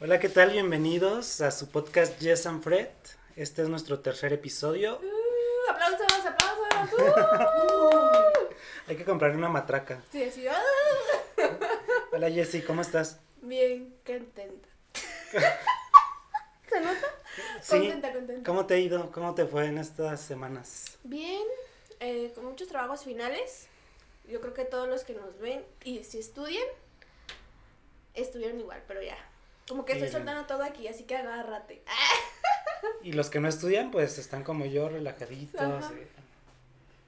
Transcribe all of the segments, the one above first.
Hola, ¿qué tal? Bienvenidos a su podcast Yes and Fred. Este es nuestro tercer episodio. Uh, aplausos, aplausos. Uh. Hay que comprar una matraca. Sí, sí. Hola, Jessy, ¿cómo estás? Bien, contenta. ¿Se nota? Sí. Contenta, contenta. ¿Cómo te ha ido? ¿Cómo te fue en estas semanas? Bien, eh, con muchos trabajos finales. Yo creo que todos los que nos ven y si estudian, estuvieron igual, pero ya. Como que estoy soltando todo aquí, así que agárrate. Y los que no estudian, pues están como yo, relajaditos.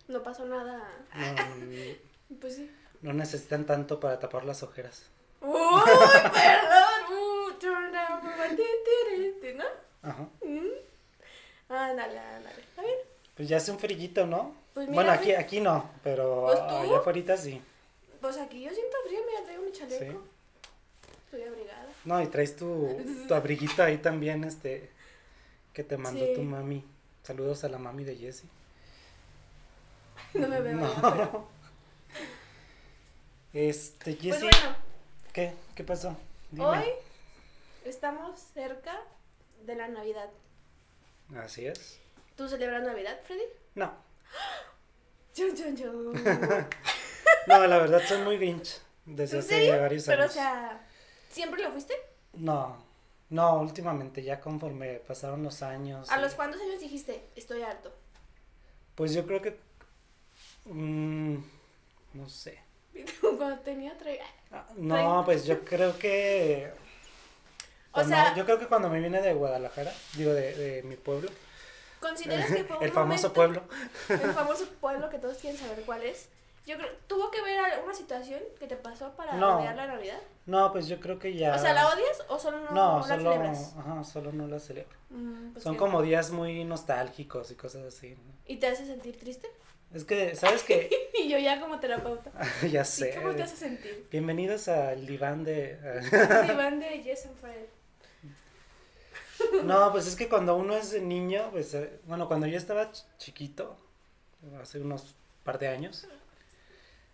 Y No pasó nada. no, Pues sí. no necesitan tanto para tapar las ojeras. Uy, perdón. Uh, turn down ¿no? Ajá. Mm. Ándale, ándale. Está bien. Pues ya hace un frillito, ¿no? Pues mira, bueno, aquí, aquí no, pero Pues allá afuera sí. Pues aquí yo siento frío, mira, traigo mi chaleco. Sí. Estoy abrigada. No, y traes tu, tu abriguito ahí también, este, que te mandó Sí. tu mami. Saludos a la mami de Jessie. No me veo. No. pero- Este, Pues bueno, ¿qué? ¿Qué pasó? Dime. hoy estamos cerca de la Navidad. Así es. ¿Tú celebras Navidad, Freddy? No, Chun, chun, chun. no, la verdad soy muy grinch desde ¿En hace serio? varios Pero, o años. sea, ¿siempre lo fuiste? No, no, últimamente, ya conforme pasaron los años. ¿A los cuántos años dijiste, estoy harto? Pues yo creo que, mm, no sé. Cuando tenía tres... Ah, No, pues yo creo que... O sea- yo creo que cuando me vine de Guadalajara, digo de, de mi pueblo, ¿Consideras que fue un el famoso momento- pueblo. El famoso pueblo que todos quieren saber cuál es. Yo creo, ¿tuvo que ver alguna situación que te pasó para No. odiar la Navidad? No, pues yo creo que ya. O sea, ¿la odias o solo no, No, la solo, celebras? ajá, solo no la celebro. Mm, pues Son como días muy nostálgicos y cosas así. ¿Y te hace sentir triste? Es que, ¿sabes qué? y yo ya como terapeuta. ya ¿Y sé. cómo te hace sentir? Bienvenidos al diván de... Iván de Yes and Fred. no, pues es que cuando uno es niño, pues, eh, bueno, cuando yo estaba ch- chiquito, hace unos par de años,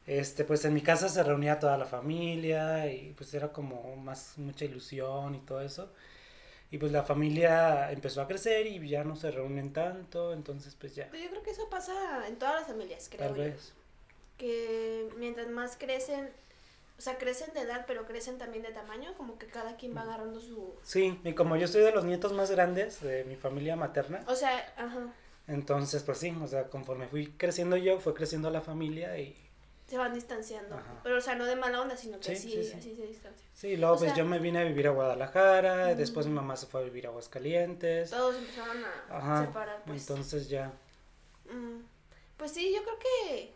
este, pues en mi casa se reunía toda la familia y pues era como más mucha ilusión y todo eso. Y pues la familia empezó a crecer y ya no se reúnen tanto, entonces pues ya, Pues yo creo que eso pasa en todas las familias, creo tal yo. vez. Que mientras más crecen, o sea, crecen de edad, pero crecen también de tamaño, como que cada quien va agarrando su... Sí, y como yo soy de los nietos más grandes de mi familia materna, O sea, ajá, entonces pues sí, o sea, conforme fui creciendo yo, fue creciendo la familia y se van distanciando. Ajá. Pero, o sea, no de mala onda, sino que Sí, sí, sí, se distancian. sí, luego O pues sea- yo me vine a vivir a Guadalajara, Mm. después mi mamá se fue a vivir a Aguascalientes, Todos empezaron a ajá, separar, pues. entonces ya, Mm, pues sí, yo creo que...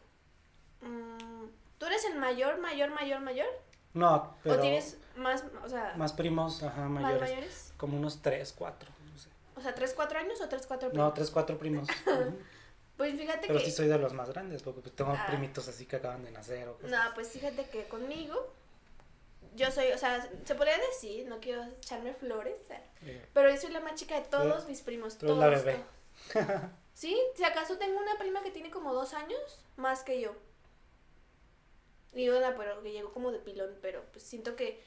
mm, ¿Tú eres el mayor, mayor, mayor, mayor? no, pero ¿O tienes más, o sea, más primos, ajá, más mayores, mayores? como unos tres, cuatro, no sé. O sea, ¿tres, cuatro años o tres, cuatro No, primos? tres, cuatro primos. ujú. Pues fíjate Pero que... sí soy de los más grandes, porque pues, tengo Ah. primitos así que acaban de nacer o cosas No, pues fíjate que conmigo, yo soy, o sea, se podría decir, no quiero echarme flores, eh, Eh, pero yo soy la más chica de todos mis primos. tú todos, la bebé. todos. Sí, si acaso tengo una prima que tiene como dos años más que yo. Y una, pero que llegó como de pilón, pero pues siento que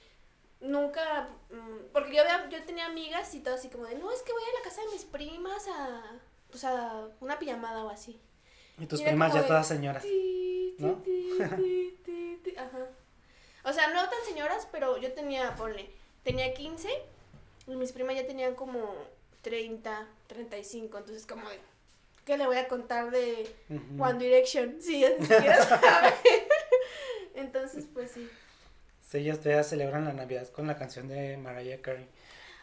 nunca, mm, porque yo, había- yo tenía amigas y todo así como de, no, es que voy a la casa de mis primas a, pues a una pijamada o así. Y tus primas ya todas señoras. ¿No? Ajá. O sea, no tan señoras, pero yo tenía, ponle, tenía 15 y mis primas ya tenían como 30, 35, entonces como de, ¿qué le voy a contar de. One Direction? Sí, ya ni siquiera sabe. Entonces, pues sí. Sí, ellas todavía celebran la Navidad con la canción de Mariah Carey.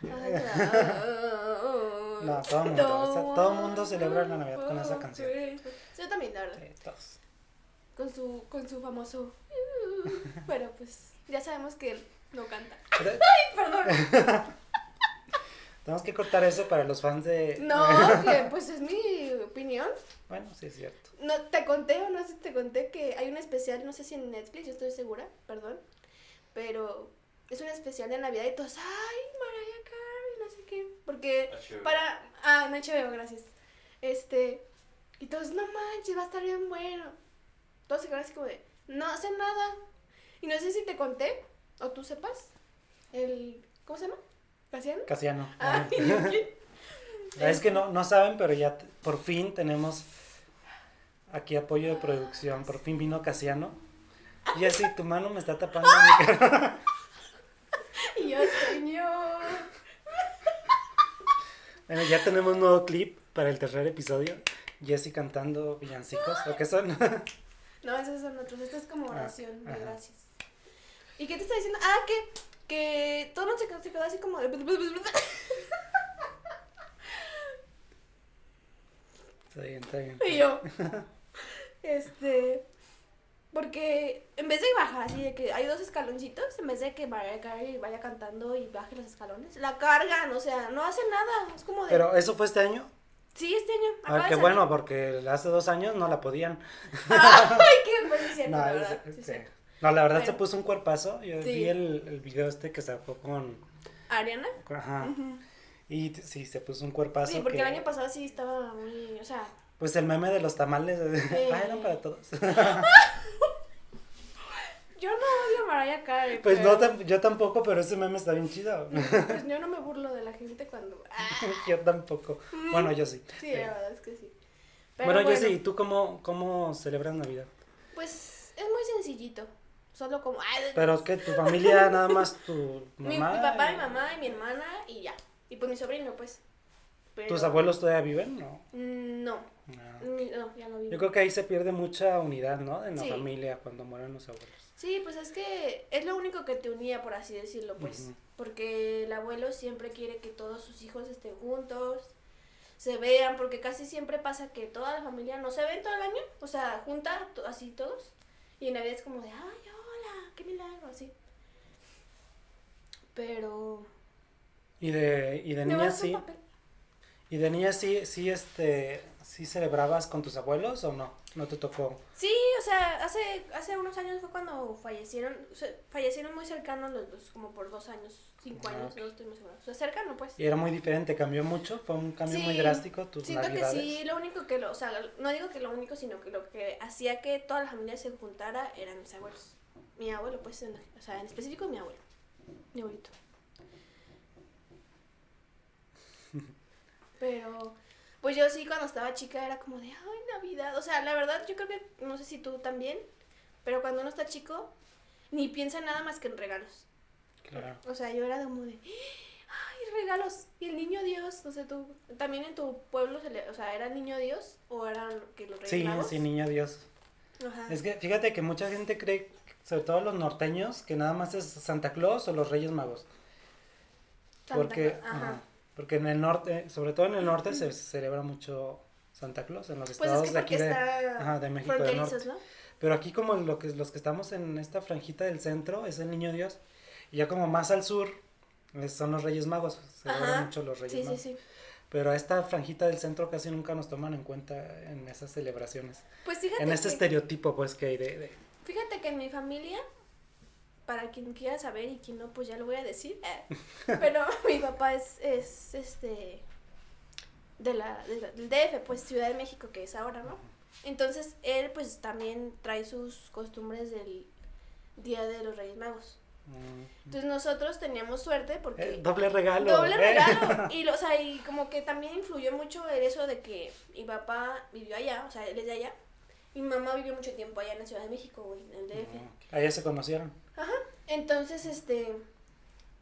Ay, No, no, todo mundo, o sea, todo mundo celebra la Navidad con esa canción. Yo también, la verdad. Sí, todos. Con su, con su famoso. Pero pues, ya sabemos que él no canta. Pero Perdón. tenemos que cortar eso para los fans de... No, que pues es mi opinión. Bueno, sí es cierto. No te conté o no sé si te conté que hay un especial, no sé si en Netflix, yo estoy segura, perdón. Pero es un especial de Navidad y todos, ay, Mariah Carey, no sé qué. Porque HBO. para. Ah, en HBO, gracias. Este. Y todos, no manches, va a estar bien bueno. Todos se quedan así como de, no hace nada. Y no sé si te conté, o tú sepas, el. ¿Cómo se llama? ¿Casiano? Casiano. Ah. Es que no, no saben, pero ya por fin tenemos aquí apoyo de producción. Por fin vino Casiano. Y así, tu mano me está tapando mi cara. Y yo, señor. Bueno, ya tenemos un nuevo clip para el tercer episodio. Jessy cantando villancicos. ¿O qué son? No, esos son otros. Esta es como Ah, oración. de gracias. ¿Y qué te está diciendo? Ah, que, que todo el mundo se quedó, se quedó así como de... Está bien, está bien. Y yo, este, porque en vez de bajar así de que hay dos escaloncitos, en vez de que Mariah Carey vaya cantando y baje los escalones, la cargan, o sea, no hacen nada, es como de... Pero eso fue este año. sí, este año. Ah, qué bueno, porque hace dos años no la podían. Ay, qué bueno, es cierto, No, la verdad. es- sí, sí. No, la verdad se puso un cuerpazo. Yo Sí. vi el, el video este que sacó con. ¿Ariana? con- Ajá. Y sí, se puso un cuerpazo. Sí, porque que- el año pasado sí estaba muy, o sea, Pues el meme de los tamales. Eh. Ah, eran para todos. Yo no odio a Mariah Carey. Pues pero- no, yo tampoco, pero ese meme está bien chido. Pues yo no me burlo de la gente cuando... Ah, yo tampoco. Bueno, yo sí. sí, la verdad es que sí. Pero bueno, bueno, Jessy, ¿y tú cómo, cómo celebras Navidad? Pues es muy sencillito. Solo como. Pero es que tu familia, nada más tu mi, mamá. mi papá, y- mi mamá y mi hermana y ya. Y pues mi sobrino, pues. Pero- ¿Tus abuelos todavía viven? No. Mm, No, No. ya no vivo. Yo creo que ahí se pierde mucha unidad, ¿no? En la Sí. familia cuando mueren los abuelos. Sí, pues es que es lo único que te unía, por así decirlo, pues. Porque el abuelo siempre quiere que todos sus hijos estén juntos, se vean, porque casi siempre pasa que toda la familia no se ven todo el año, o sea, junta así todos. Y en Navidad es como de, ay, hola, qué milagro, así. Pero... Y de, y de ¿Me niña sí. papel? ¿Y de niña sí, sí, este, sí celebrabas con tus abuelos o no? ¿No te tocó? Sí, o sea, hace, hace unos años fue cuando fallecieron, o sea, fallecieron muy cercanos los dos, como por dos años, cinco Ah, años, ok. no estoy muy segura. O sea, cercano, pues. Y era muy diferente, cambió mucho, fue un cambio muy Sí, drástico tus Siento navidades. que sí, lo único que lo, o sea, no digo que lo único, sino que lo que hacía que toda la familia se juntara eran mis abuelos. Mi abuelo, pues, en- o sea, en específico mi abuelo, mi abuelito. Pero, pues yo sí cuando estaba chica era como de, ay, Navidad. O sea, la verdad, yo creo que, no sé si tú también, pero cuando uno está chico, ni piensa nada más que en regalos. Claro. O sea, yo era como de, ay, regalos. Y el niño Dios, no sé, tú, también en tu pueblo, se le, o sea, ¿era el niño Dios o eran que los reyes Sí, magos? sí, niño Dios. Ajá. Es que fíjate que mucha gente cree, sobre todo los norteños, que nada más es Santa Claus o los Reyes Magos. Santa Porque, ajá. ajá, porque en el norte, sobre todo en el norte se celebra mucho Santa Claus, en los Pues estados es que de aquí de, ajá, de México del norte. ¿no? Pero aquí como lo que, los que estamos en esta franjita del centro es el Niño Dios. Y ya como más al sur son los Reyes Magos. Se celebran mucho los Reyes Sí, sí, Magos. sí. Pero a esta franjita del centro casi nunca nos toman en cuenta en esas celebraciones. Pues fíjate En ese que, estereotipo pues que hay de... de- fíjate que en mi familia, para quien quiera saber y quien no, pues ya lo voy a decir. eh, Pero mi papá es, es este, de la, de la- del DF, pues Ciudad de México, que es ahora, ¿no? Entonces él pues también trae sus costumbres del Día de los Reyes Magos. mm, Entonces nosotros teníamos suerte porque... eh, doble regalo. Doble eh. regalo. Y, lo- o sea, y como que también influyó mucho el eso de que mi papá vivió allá, o sea, él es de allá. Mi mamá vivió mucho tiempo allá en la Ciudad de México, güey, en el DF. Mm, Allá se conocieron. Entonces, este,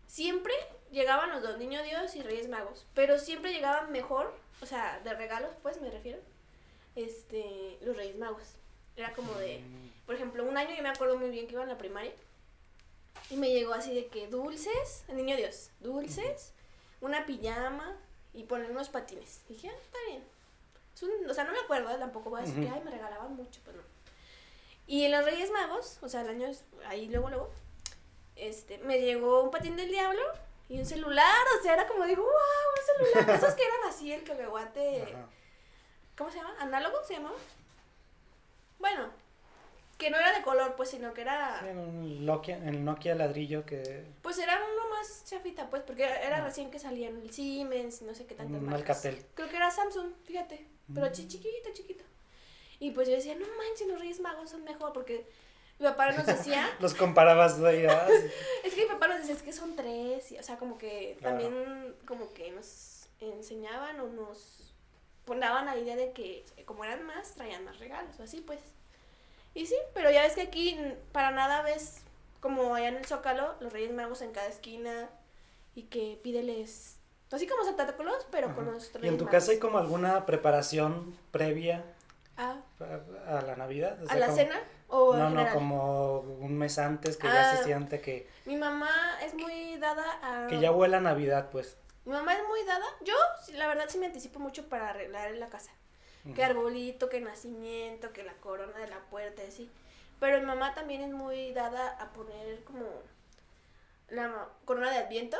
siempre llegaban los dos, Niño Dios y Reyes Magos, pero siempre llegaban mejor, o sea, de regalos, pues, me refiero, este, los Reyes Magos. Era como de, por ejemplo, un año yo me acuerdo muy bien que iba en la primaria y me llegó así de que dulces, el Niño Dios, dulces, una pijama y poner unos patines. dije, ah, está bien. Es un- o sea, no me acuerdo, ¿eh? tampoco voy a decir que, ay, me regalaban mucho, pues no. Y en los Reyes Magos, o sea, el año es- ahí luego, luego, este, me llegó un patín del diablo y un celular, o sea, era como digo, wow, un celular. Esos que eran así, el cacahuate, ajá. ¿cómo se llama? ¿Análogo se llamaba? Bueno, que no era de color, pues, sino que era, Sí, en un Nokia, en el Nokia ladrillo que... pues era uno más chafita, pues, porque era, recién que salían el Siemens, no sé qué tantas Un marcas. Alcatel. Creo que era Samsung, fíjate, pero Mm. chi- chiquito, chiquito. Y pues yo decía, no manches, los Reyes Magos son mejor, porque Mi papá nos decía. Los comparabas ¿verdad? es que mi papá nos decía, es que son tres. Y, o sea, como que Claro. también, como que nos enseñaban o nos daban la idea de que, como eran más, traían más regalos o así, pues. Y sí, pero ya ves que aquí para nada ves, como allá en el Zócalo, los Reyes Magos en cada esquina y que pídeles. Así como Santa Claus, pero con los Reyes ¿Y en tu Magos. casa hay como alguna preparación previa Ah, a, a la Navidad? O ¿A la como- cena? ¿O No, no, como un mes antes que ya Ah. se siente que, Mi mamá es muy dada a... que ya huele a Navidad, pues. Mi mamá es muy dada. Yo, la verdad, sí me anticipo mucho para arreglar la casa. Que arbolito, que nacimiento, que la corona de la puerta, así. Pero mi mamá también es muy dada a poner como la corona de Adviento,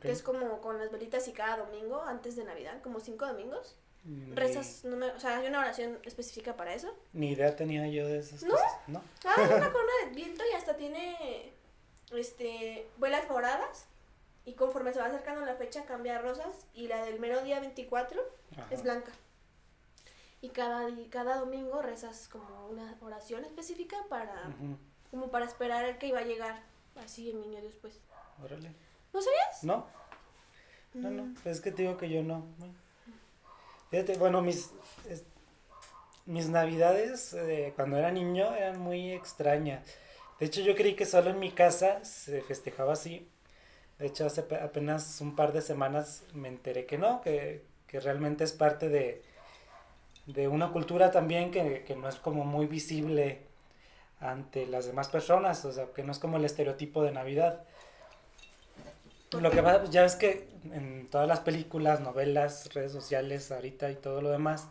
que es como con las velitas y cada domingo antes de Navidad, como cinco domingos. Ni- Rezas, no me- o sea, hay una oración específica para eso. Ni idea tenía yo de esas ¿No? cosas. No. Ah, es una corona de Adviento y hasta tiene este velas moradas. Y conforme se va acercando la fecha cambia a rosas y la del mero día 24 Ajá. es blanca. Y cada, di- cada domingo rezas como una oración específica para como para esperar el que iba a llegar así el niño después. Órale. ¿No sabías? No, no, no. Mm. Es que te digo que yo no. Fíjate, bueno, mis, mis navidades eh, cuando era niño eran muy extrañas. De hecho, yo creí que solo en mi casa se festejaba así. De hecho, hace pe- apenas un par de semanas me enteré que no, que, que realmente es parte de, de una cultura también que, que no es como muy visible ante las demás personas, o sea, que no es como el estereotipo de Navidad. Lo que pasa, pues, ya ves que en todas las películas, novelas, redes sociales, ahorita y todo lo demás,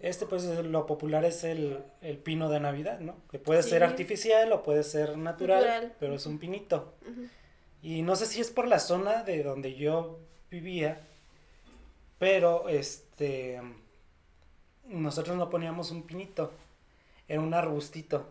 este pues es- lo popular es el, el pino de Navidad, ¿no? Que puede ser artificial o puede ser natural, Natural. pero es un pinito. Y no sé si es por la zona de donde yo vivía, pero este nosotros no poníamos un pinito, era un arbustito.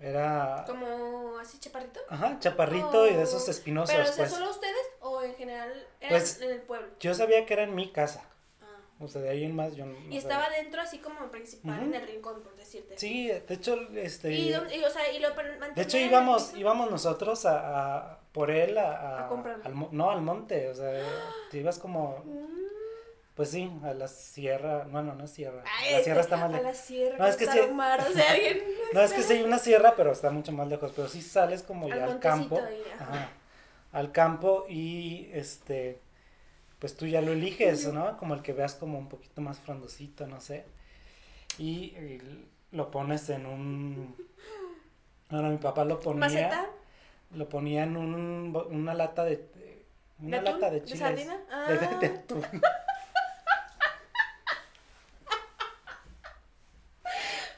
Era Como así chaparrito. ajá, chaparrito y de esos Oh, espinosos, Pero, o sea, pues. ¿solo ustedes o en general eran Pues, en el pueblo? Yo sabía que era en mi casa, Ah. o sea, de ahí en más yo no Y sabía. estaba dentro así como principal Ujú. en el rincón, por decirte. Sí, de hecho, este Y, dónde- y, o sea, y lo De hecho íbamos, íbamos nosotros a, a- por él a, a- A al no al monte, o sea, te ibas como Mm. Pues sí, a la sierra, bueno, no es sierra, Ay, la sierra está más A lejos. la sierra, No, es que sí. O sea, alguien... No, es que sí hay una sierra, pero está mucho más lejos, pero sí sales como ya Al al campo, montecito ahí, ajá. ajá, al campo y este, pues tú ya lo eliges, ¿no? Como el que veas como un poquito más frondosito, no sé, y, y lo pones en un, bueno, mi papá lo ponía, ¿Maceta? lo ponía en un, una lata de, de- una ¿De lata de ¿De chiles. sardina? de- de- de Ah. atún.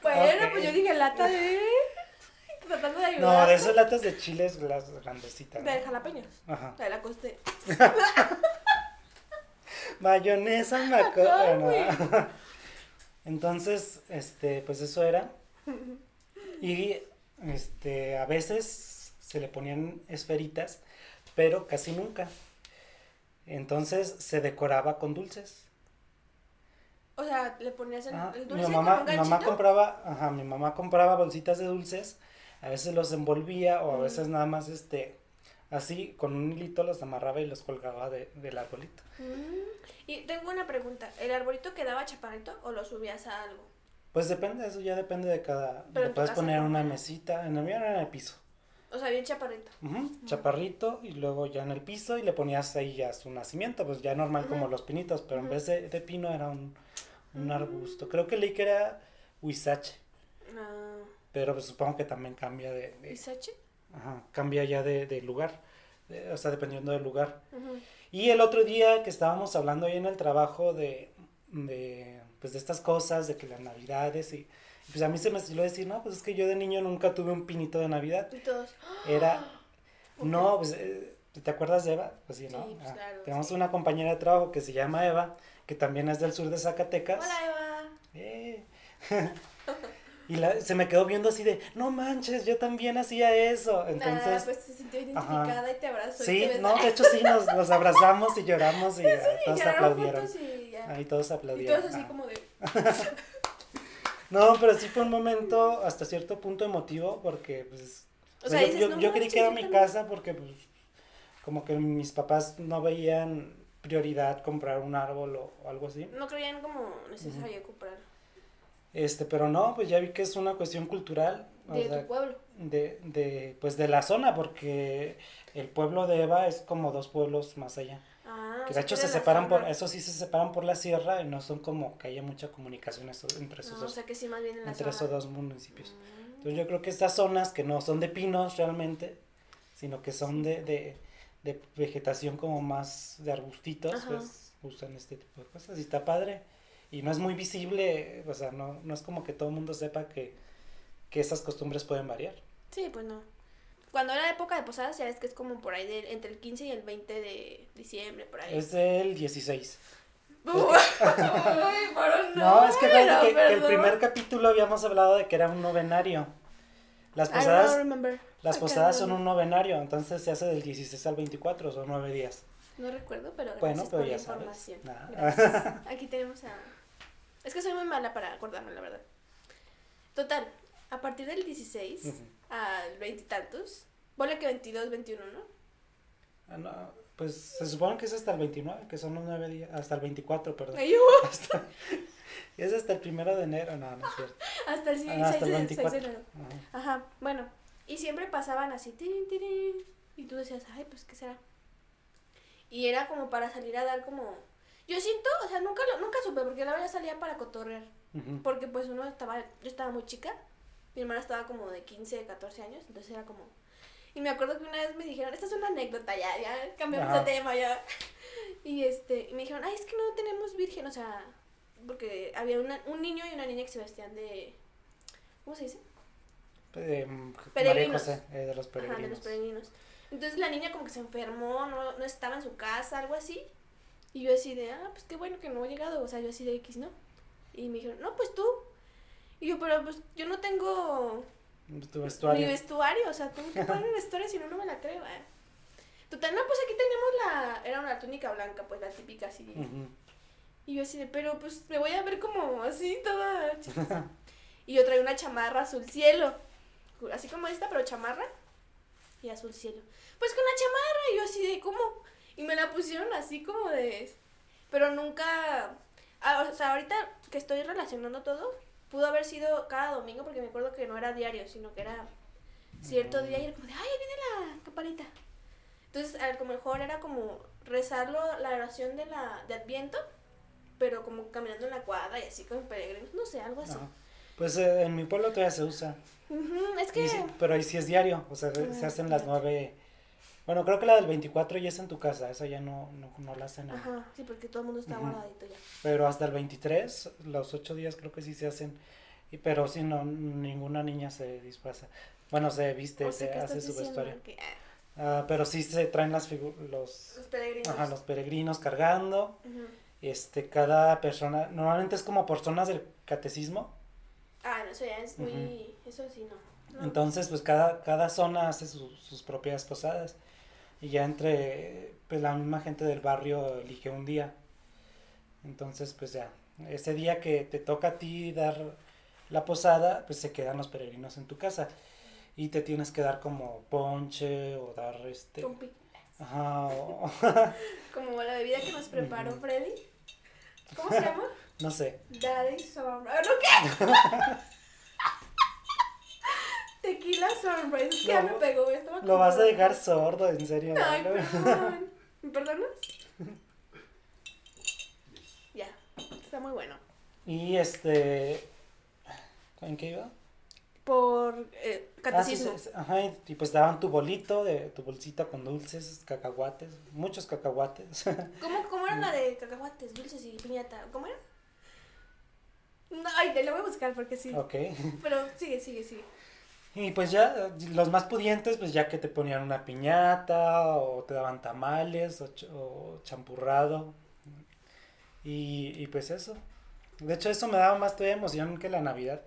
Bueno, Ok. pues yo dije lata de... Tratando de ayudar. No, de esas latas de chiles, las grandecitas. ¿no? De jalapeños. Ajá. De la coste. Mayonesa acuerdo. güey. Entonces, este, pues eso era. Y este, a veces se le ponían esferitas, pero casi nunca. Entonces se decoraba con dulces. O sea, le ponías el, Ajá, el Mi dulce mamá, con un mi mamá compraba, ajá, mi mamá compraba bolsitas de dulces, a veces los envolvía o a Mm. veces nada más este así con un hilito los amarraba y los colgaba de, del arbolito. Mm. Y tengo una pregunta. ¿El arbolito quedaba chaparrito o lo subías a algo? Pues depende, eso ya depende de cada. Pero Le puedes poner ¿cómo una mesita, en el mío era en el piso. O sea, bien chaparrito. Chaparrito y luego ya en el piso y le ponías ahí ya su nacimiento, pues ya normal como los pinitos, pero en vez de, de pino era un, un arbusto. Creo que leí que era huizache, Ah, pero pues supongo que también cambia de, de- ¿Isache? ajá, cambia ya de, de lugar, de- o sea, dependiendo del lugar. Y el otro día que estábamos hablando ahí en el trabajo de, de, pues de estas cosas, de que las navidades y pues a mí se me estiló decir, no, pues es que yo de niño nunca tuve un pinito de Navidad. Y todos. Era, ¿por no, pues, eh, ¿te acuerdas de Eva? Pues sí, ¿no? Sí, pues Ah, claro, tenemos sí. una compañera de trabajo que se llama Eva, que también es del sur de Zacatecas. Hola, Eva. Eh. y la- se me quedó viendo así de, no manches, yo también hacía eso. Entonces, Nada, pues se sintió identificada y te abrazó. sí, no, de hecho sí, nos, nos abrazamos y lloramos y Y todos aplaudieron. juntos y ya. Ahí todos y aplaudieron. todos así ah. como de. No, pero sí fue un momento hasta cierto punto emotivo porque pues O sea, yo, dices, yo- "No yo creí que era mi también". casa porque pues como que mis papás no veían prioridad comprar un árbol o, o algo así. No creían como necesario comprar Este, pero no, pues ya vi que es una cuestión cultural, o de sea, tu pueblo. de, de, pues de la zona, porque el pueblo de Eva es como dos pueblos más allá. Ah, Que o de hecho se separan por, eso sí se separan por la sierra y no son como que haya mucha comunicación entre esos No, o dos, sea que sí, más bien en la entre zona. esos dos municipios. Mm. Entonces yo creo que estas zonas que no son de pinos realmente, sino que son de, de, de vegetación como más de arbustitos, Ajá. pues usan este tipo de cosas y está padre. Y no es muy visible, o sea, no, no es como que todo el mundo sepa que, que esas costumbres pueden variar. Sí, pues no. Cuando era época de posadas, ya ves que es como por ahí de, entre el 15 y el 20 de diciembre, por ahí. Es del 16. Uy, pero No, no, es que, que, que el primer capítulo habíamos hablado de que era un novenario. Las posadas, las posadas son un novenario, entonces se hace del 16 al 24, son nueve días. No recuerdo, pero gracias Bueno, pero por ya la sabes. información. Ah. Gracias. Aquí tenemos a... Es que soy muy mala para acordarme, la verdad. Total, a partir del 16 Ujú. al veintitantos, ponle que 22, 21, ¿no? Ah, no, pues se supone que es hasta el 29, que son los nueve días, hasta el 24, perdón. Ay, uh, Hasta- es hasta el primero de enero, no, no es cierto. hasta el 6, Ah, hasta el de 24. enero. Ajá. Ajá, bueno. Y siempre pasaban así, tirin, tirin, y tú decías, ay, pues, ¿qué será? Y era como para salir a dar como... Yo siento, o sea, nunca lo, nunca supe, porque la verdad salía para cotorrear. Porque pues uno estaba, yo estaba muy chica, mi hermana estaba como de 15, 14 años, entonces era como... Y me acuerdo que una vez me dijeron, esta es una anécdota, ya, ya cambiamos de tema, ya. Y este, y me dijeron, ay, es que no tenemos virgen, o sea, porque había una- un niño y una niña que se vestían de... ¿Cómo se dice? Eh, María Peregrinos. José, eh, de los Ajá, de peregrinos. los peregrinos. Entonces la niña como que se enfermó, no, no estaba en su casa, algo así. Y yo así de, ah, pues qué bueno que no ha llegado, o sea, yo así de X, ¿no? Y me dijeron, no, pues tú. Y yo, pero pues yo no tengo Tu mi vestuario. vestuario, o sea, tengo que poner mi vestuario, si no, no me la creo, ¿eh? Total, no, pues aquí tenemos la, era una túnica blanca, pues la típica así. Ujú. Y yo así de, pero pues me voy a ver como así, toda. Y yo traía una chamarra azul cielo. Así como esta, pero chamarra. Y azul cielo. Pues con la chamarra. Y yo así de, ¿cómo? Y me la pusieron así como de... Pero nunca... ah, o sea, ahorita que estoy relacionando todo, pudo haber sido cada domingo, porque me acuerdo que no era diario, sino que era cierto día y era como de, ay, viene la campanita. Entonces, a lo mejor era como rezarlo la oración de la de Adviento, pero como caminando en la cuadra y así como peregrinos, no sé, algo así. Pues eh, en mi pueblo todavía se usa. Ujú, es Y que sí, pero ahí sí es diario, o sea, Ah, se hacen las nueve. Bueno, creo que la del 24 ya es en tu casa, esa ya no, no, no la hacen. en- Ajá, sí, porque todo el mundo está Ujú. guardadito ya. Pero hasta el 23, los ocho días creo que sí se hacen. Y, pero sí, no, ninguna niña se disfraza. Bueno, se viste, O sea, se ¿qué hace su vestuario. Que, ah, Ah, pero sí se traen las figu- los, los peregrinos. ajá, los peregrinos cargando. Este, cada persona, normalmente es como por zonas del catecismo. Ah, no, eso ya es muy... Eso sí, no. No. Entonces, pues cada, cada zona hace su- sus propias posadas. Y ya entre, pues la misma gente del barrio elige un día. Entonces, pues ya, ese día que te toca a ti dar la posada, pues se quedan los peregrinos en tu casa. Y te tienes que dar como ponche o dar este... Ajá, o- Como la bebida que nos preparó. Freddy. ¿Cómo se llama? no sé. Daddy Sunrise. ¿No qué? Tequila Sunrise. Es que ya me pegó. Estaba Lo vas a dejar sordo, en serio. Ay, ¿no? perdón. ¿Me perdonas? Ya. Está muy bueno. Y este... ¿En qué iba? Por eh, Ah, sí, catecismo. sí, ajá, y, pues daban tu bolito, de tu bolsita con dulces, cacahuates, muchos cacahuates. ¿Cómo, ¿Cómo era la de cacahuates, dulces y piñata? ¿Cómo era? No, ay, te lo voy a buscar porque sí. ok. Pero sigue, sigue, sigue. Y pues ya, los más pudientes, pues ya que te ponían una piñata, o te daban tamales, o, ch- o champurrado. Y, y pues eso. De hecho, eso me daba más todavía emoción que la Navidad.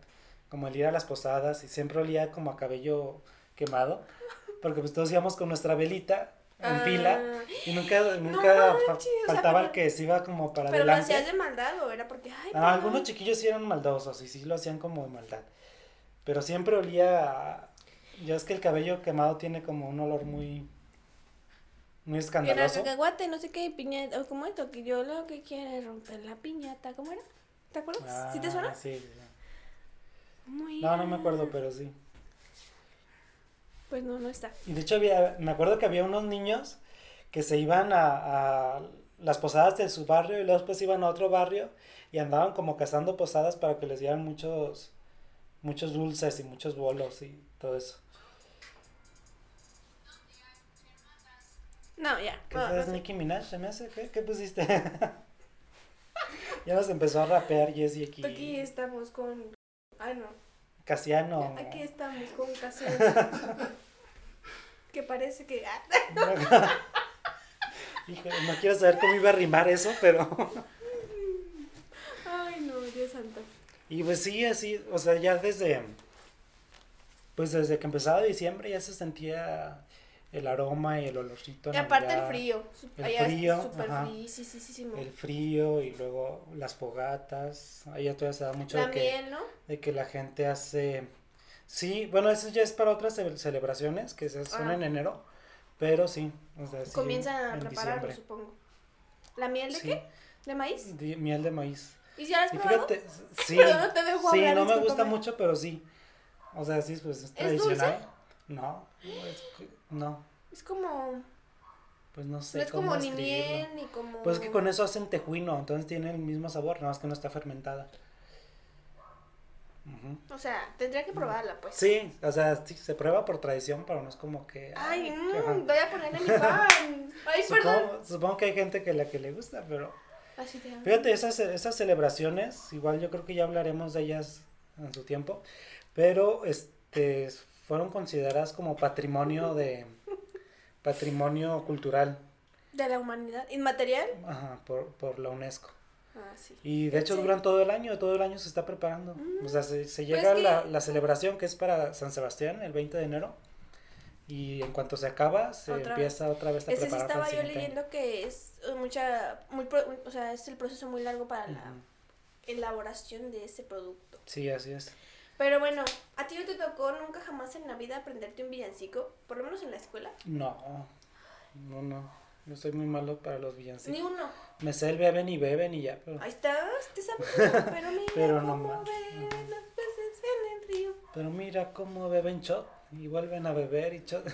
Como el ir a las posadas y siempre olía como a cabello quemado. Porque pues todos íbamos con nuestra velita en fila Ah. y nunca, nunca fa- manches, o sea, faltaba el pero- que se iba como para Pero lo adelante. hacías de maldad o era porque, ay, Ah, algunos chiquillos sí eran maldosos y sí lo hacían como de maldad. Pero siempre olía a... Ya es que el cabello quemado tiene como un olor muy... Muy Era escandaloso. cacahuate, no sé qué, piñata, o como esto, que yo lo que quiero es romper la piñata, ¿cómo era? ¿Te acuerdas? ¿Sí te Ah, suena? Sí, sí. Muy No, no me acuerdo, pero sí. Pues no, no está. Y de hecho había, me acuerdo que había unos niños que se iban a, a las posadas de su barrio y luego después iban a otro barrio y andaban como cazando posadas para que les dieran muchos, muchos dulces y muchos bolos y todo eso. No, ya. ¿Qué no, no es sé. Nicki Minaj? ¿Se me hace? ¿Qué, ¿Qué pusiste? ya nos empezó a rapear Jessie aquí. Aquí estamos con. Ay, no. Casiano. Aquí estamos con Casero. que parece que. ah, no quiero saber cómo iba a rimar eso, pero... Ay, no, Dios santo. Y pues sí, así, o sea, ya desde, pues desde que empezaba diciembre ya se sentía el aroma y el olorcito. Y aparte el Navidad, frío. su- El allá frío, Súper ajá. frío, sí, sí, sí. El frío y luego las fogatas. Allá todavía se da mucho La de que, ¿no? de que la gente hace... Sí, bueno, eso ya es para otras ce- celebraciones que se- son Ah. en enero, pero sí, o sea, Comienzan a prepararlo, diciembre. supongo. ¿La miel de qué? ¿De maíz? Di- miel de maíz. ¿Y ya la has Y probado? fíjate, sí, Perdón, no te dejo sí, hablar, no me gusta mucho, pero sí. O sea, sí, pues es ¿Es tradicional. No, es no, Es como. pues no sé No es cómo como ni miel, ni como. Pues es que con eso hacen tejuino, entonces tiene el mismo sabor, nada más que no está fermentada. O sea, tendría que probarla, pues. Sí, o sea, sí, se prueba por tradición, pero no es como que... Ay, mmm, voy a ponerle mi pan. Ay, perdón. Supongo, supongo que hay gente que la que le gusta, pero... Así te. Fíjate, esas, esas celebraciones, igual yo creo que ya hablaremos de ellas en su tiempo, pero este fueron consideradas como patrimonio de patrimonio cultural De la humanidad. ¿Inmaterial? ajá, por, por la UNESCO. Ah, sí. Y de hecho Sí. duran todo el año, todo el año se está preparando. Mm. O sea, se, se Pues llega que- la, la celebración que es para San Sebastián el 20 de enero y en cuanto se acaba se Otra empieza otra vez a Ese sí preparar para estaba yo siguiente año. leyendo que es eh, mucha. Muy o sea, es el proceso muy largo para la Ujú. elaboración de ese producto. Sí, así es. Pero bueno, ¿a ti no te tocó nunca jamás en la vida aprenderte un villancico? Por lo menos en la escuela. No, no, no. Yo soy muy malo para los villancicos. Ni uno. Me sé el beben y beben y ya, pero, Ahí estás, te sabes. Pero mira Pero no cómo más. ven las peces en el río. pero mira cómo beben shot y vuelven a beber y shot.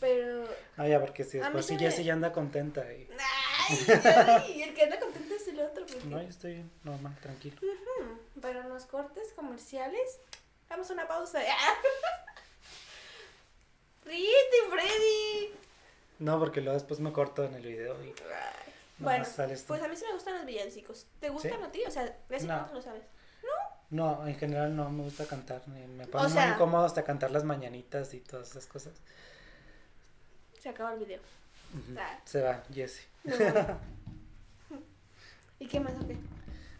Pero. ah, ya, porque si después sí, me- Jessie ya anda contenta y... ¡Ay! ay, el que anda contento es el otro. porque- No, yo estoy normal, tranquilo. Hmm, Pero en los cortes comerciales. Vamos a una pausa. ¡Ríete, Freddy! No, porque luego después me corto en el video y... Bueno, sales pues a mí sí me gustan los villancicos. ¿Te gustan ¿Sí? a ti? O sea, ¿ves No. lo sabes? No, en general no me gusta cantar. Me sea- muy incómodo hasta cantar las mañanitas y todas esas cosas. Se acaba el video. Ah. Se va, Jessie. No. ¿Y qué más o qué?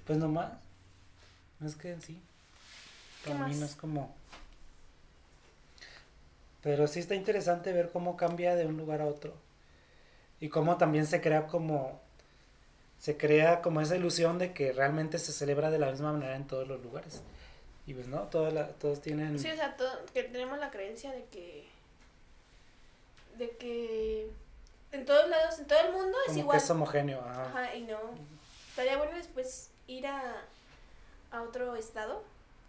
Pues nomás. Es que sí. ¿Qué Para mí no más? es como. Pero sí está interesante ver cómo cambia de un lugar a otro. Y cómo también se crea como. Se crea como esa ilusión de que realmente se celebra de la misma manera en todos los lugares. Y pues no, todas la- todos tienen. Sí, o sea, todo- que tenemos la creencia de que. de que. en todos lados, en todo el mundo es como que igual. es homogéneo. ajá. Ajá, y no. Estaría bueno después ir a, a otro estado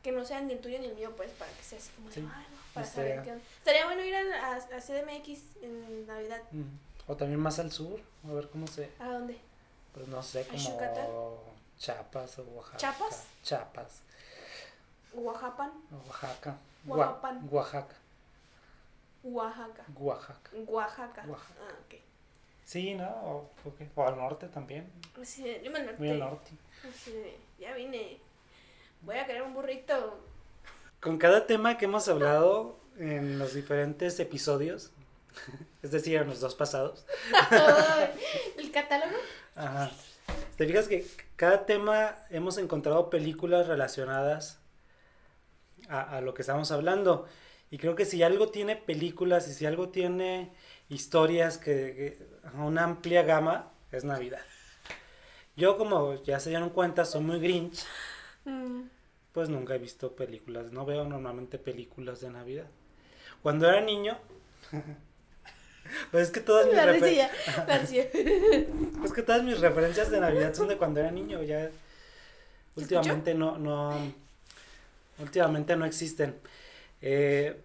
que no sea ni el tuyo ni el mío, pues, para que sea así como, de, Sí, "Ay, no", para estaría- saber qué onda. Estaría bueno ir a, a, a CDMX en Navidad. Mm. O también más al sur, a ver cómo se. ¿A dónde? Pues no sé, ¿A como. Yucatán? Chiapas o Oaxaca. ¿Chiapas? Chiapas. Oaxaca. o Oaxaca. Oaxapan. Oaxaca. Oaxaca. Oaxaca. Oaxaca. Oaxaca. Ah, ok. Sí, ¿no? O, ok. o al norte también. De, yo me Muy al norte. De, ya vine. Voy a querer un burrito. Con cada tema que hemos hablado en los diferentes episodios, es decir, en los dos pasados, el catálogo. ajá, te fijas que cada tema hemos encontrado películas relacionadas a, a lo que estamos hablando. Y creo que si algo tiene películas y si algo tiene historias que, que una amplia gama, es Navidad. Yo como ya se dieron cuenta, soy muy grinch, Mm. pues nunca he visto películas, no veo normalmente películas de Navidad. Cuando era niño, pues es que todas mis La refer- risilla. Gracias. pues que todas mis referencias de Navidad son de cuando era niño, ya ¿Se últimamente no, no, últimamente no existen. Eh,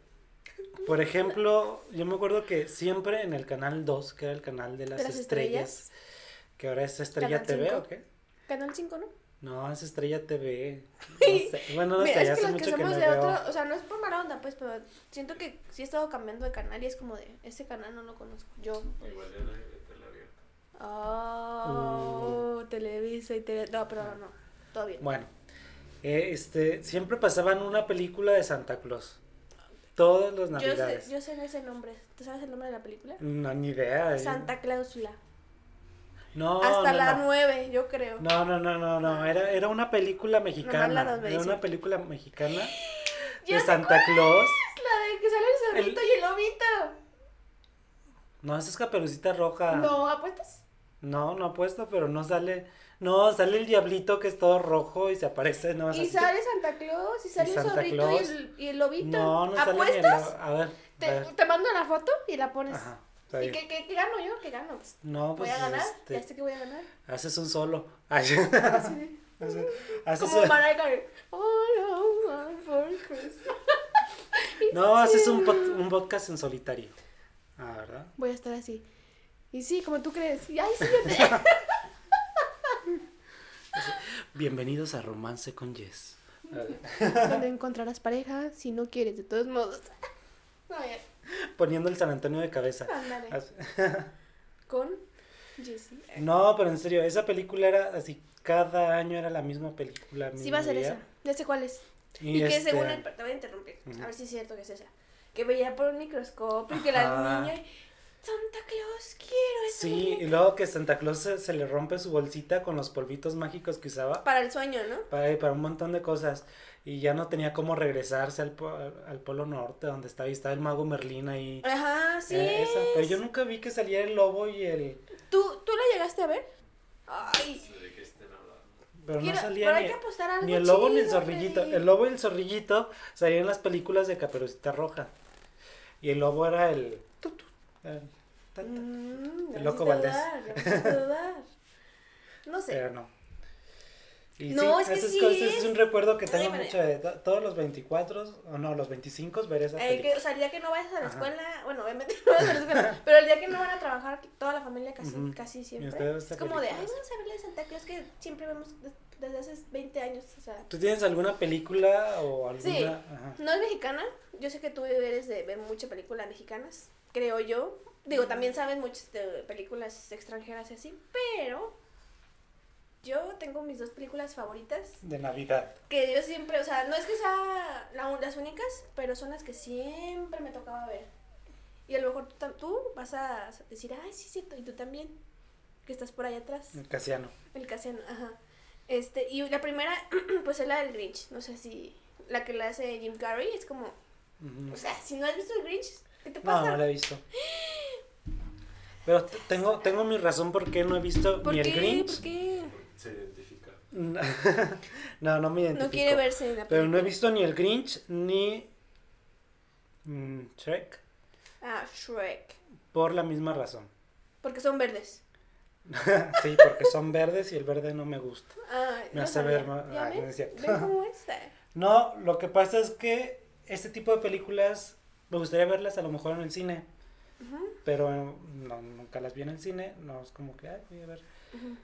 por ejemplo, yo me acuerdo que siempre en el canal 2, que era el canal de las, ¿De las estrellas, estrellas? que ahora es Estrella Canal TV o qué? Canal 5, ¿no? No, es Estrella TV. No sé. Bueno, no Mira, sé, es hace que los que mucho que somos no de veo. otro, o sea, no es por mala onda, pues, pero siento que sí he estado cambiando de canal y es como de, ese canal no lo conozco. Yo. Igual era de tela abierta. Oh, Televisa y TV. No, pero no, todo bien. Bueno, eh, este, siempre pasaban una película de Santa Claus. Todas las Yo sé, navidades. yo sé ese nombre. ¿Tú sabes el nombre de la película? No, ni idea. eh. Santa Cláusula. No, Hasta no, la no. 9, yo creo. No, no, no, no, no. Era, era una película mexicana. Nomás la Era una película mexicana de Santa Claus. Es la de que sale el zorrito y el lobito. No, esa es Caperucita Roja. No, ¿apuestas? No, no apuesto, pero no sale. No, sale el diablito que es todo rojo y se aparece. No, Y sale Santa Claus, y sale el Santa zorrito y el, y el lobito. No, no sale ni el. ¿Apuestas? A ver. Te, a ver. te mando la foto y la pones. Ajá. Está ¿Y qué, qué, qué gano yo? ¿Qué gano? Pues, No, voy pues. a ganar. este, Ya sé que voy a ganar. haces un solo. Ay, Así de- haces- haces Como un-. All for Christmas. No, haces un, un podcast en solitario. Ah, ¿verdad? Voy a estar así. Y sí, como tú crees. Y ay, sí, te... Bienvenidos a Romance con Jess. Donde encontrarás pareja si no quieres, de todos modos. No, ya. Poniendo el San Antonio de cabeza. Con Jessie. No, pero en serio, esa película era así, cada año era la misma película. Sí va a ser mismo esa. día. Ya sé cuál es. Y, Y, que este, según el... Te voy a interrumpir. A ver si es cierto que es esa. Que veía por un microscopio y que la niña... Santa Claus, quiero esa Sí, y muñeca". luego que Santa Claus se, se le rompe su bolsita con los polvitos mágicos que usaba Para el sueño, ¿no? para, para un montón de cosas. Y ya no tenía cómo regresarse al, po- al Polo Norte, donde estaba, y estaba el mago Merlín ahí. Ajá, sí. Eh, esa. Pero yo nunca vi que saliera el lobo y el... ¿Tú, ¿Tú la llegaste a ver? Ay. Pero quiero- no salía pero ni, hay que apostar algo ni el lobo ni el zorrillito. Freddy. El lobo y el zorrillito salían en las películas de Caperucita Roja. Y el lobo era el... el. Mm, El me loco Valdés. No sé. Pero no. Y No, sí, es que sí cosas- es es- un recuerdo que tengo mucho de to- todos los 24 o no, los 25 ver esa Eh, que, o sea, el día que no vayas a la Ajá. escuela, bueno, obviamente no vas a la escuela, pero el día que no van a trabajar toda la familia casi, Ujú. casi Y siempre. Es como de, ay, vamos a ver la de Santa Claus que siempre vemos des- desde hace 20 años, o sea. ¿Tú tienes alguna película o alguna? Sí. Ajá. No es mexicana, yo sé que tú eres de ver muchas películas mexicanas, creo yo. Digo, también sabes muchas de películas extranjeras y así, pero yo tengo mis dos películas favoritas De Navidad. que yo siempre, o sea, no es que sean las únicas, pero son las que siempre me tocaba ver. Y a lo mejor tú, vas a decir, ay, sí, cierto, y tú también, que estás por allá atrás, El Casiano. el Casiano, ajá. Este, y la primera, pues es la del Grinch, no sé si la que la hace Jim Carrey, es como, o sea, si no has visto el Grinch, ¿qué te No, pasa? no la he visto. Pero tengo, tengo mi razón por qué no he visto ¿Por ni qué? el Grinch. ¿Por qué? Se identifica. no, no me identifico. No quiere verse en la Pero no he visto ni el Grinch ni mm, Shrek Ah, Shrek, por la misma razón. porque son verdes. sí, porque son verdes y el verde no me gusta. Ah, Me no hace sabía. ver ¿Ya ah, no ven? es cierto. ¿Ven cómo es? No, lo que pasa es que este tipo de películas me gustaría verlas a lo mejor en el cine, pero no, nunca las vi en el cine, no es como que, ay, voy a ver. ujú.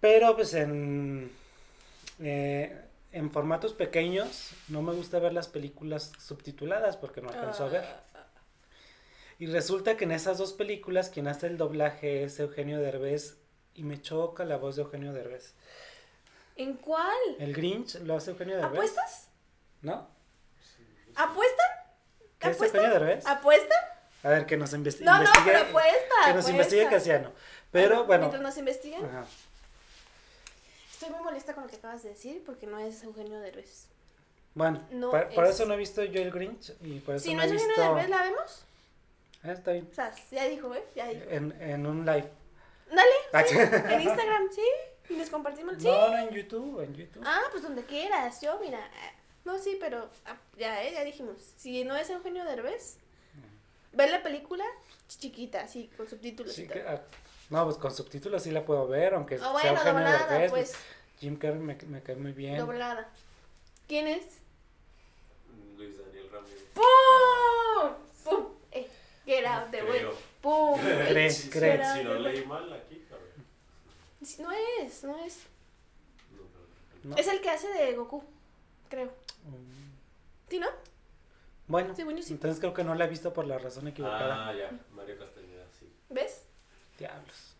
Pero pues en, eh, en formatos pequeños no me gusta ver las películas subtituladas porque no alcanzo a ver. Y resulta que en esas dos películas quien hace el doblaje es Eugenio Derbez y me choca la voz de Eugenio Derbez. ¿En cuál? El Grinch lo hace Eugenio Derbez. ¿Apuestas? ¿No? ¿Apuestan? ¿Qué es. Eugenio Derbez? ¿Apuestan? A ver, que nos investi- No, no, investigue. pero apuesta. que nos investigue apuesta. Casiano. Pero bueno. Mientras nos investiguen. Ajá. Estoy muy molesta con lo que acabas de decir porque no es Eugenio Derbez. Bueno, No por, por es- eso no he visto yo el Grinch y por eso Si no no he es visto... Eugenio Derbez, ¿la vemos? Ah, está bien. O sea, ya dijo, ¿eh? Ya dijo. En, en un live. Dale, Ah, sí, en Instagram, sí. Y les compartimos. Sí. No, no en YouTube, en YouTube. Ah, pues donde quieras. Yo, mira. eh, No, sí, pero ah, ya, ¿eh? Ya dijimos. Si no es Eugenio Derbez, ver la película chiquita, así, con subtítulos Sí y que- todo. ah, no, pues con subtítulos sí la puedo ver, aunque sea bueno, Eugenio doblada, Derbez, pues. Jim Carrey me, me cae muy bien. Doblada. ¿Quién es? Luis Daniel Ramírez. ¡Pum! ¡Pum! Eh, get out the way. ¡Pum! Cree, Si- cree. No leí mal aquí. Sí, No es, no es. No. Es el que hace de Goku, creo. Mm, ¿Sí, no? Bueno, sí. entonces creo que no la he visto por la razón equivocada. Ah, ya. Mario Castañeda, sí. ¿Ves? Diablos.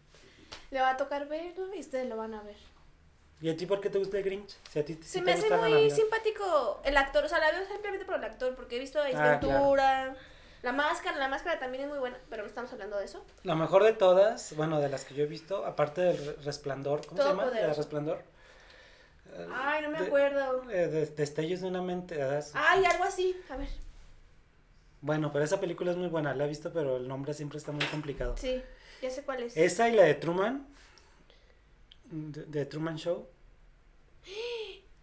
Le va a tocar verlo y ustedes lo van a ver. ¿Y a ti por qué te gusta el Grinch? Si a ti Se me hace muy simpático el actor, o sea, la veo simplemente por el actor, porque he visto Ace Ah, Ventura, La Máscara, La Máscara también es muy buena, pero no estamos hablando de eso. La mejor de todas, bueno, de las que yo he visto, aparte del Re- Resplandor, ¿cómo se llama? ¿El Todopoderoso. Resplandor? Ay, no me de- acuerdo. eh, de- destellos de una mente. ah. Ay, algo así, a ver, Bueno, pero esa película es muy buena, la he visto, pero el nombre siempre está muy complicado. sí, ya sé cuál es. Esa y la de Truman, de, de Truman Show.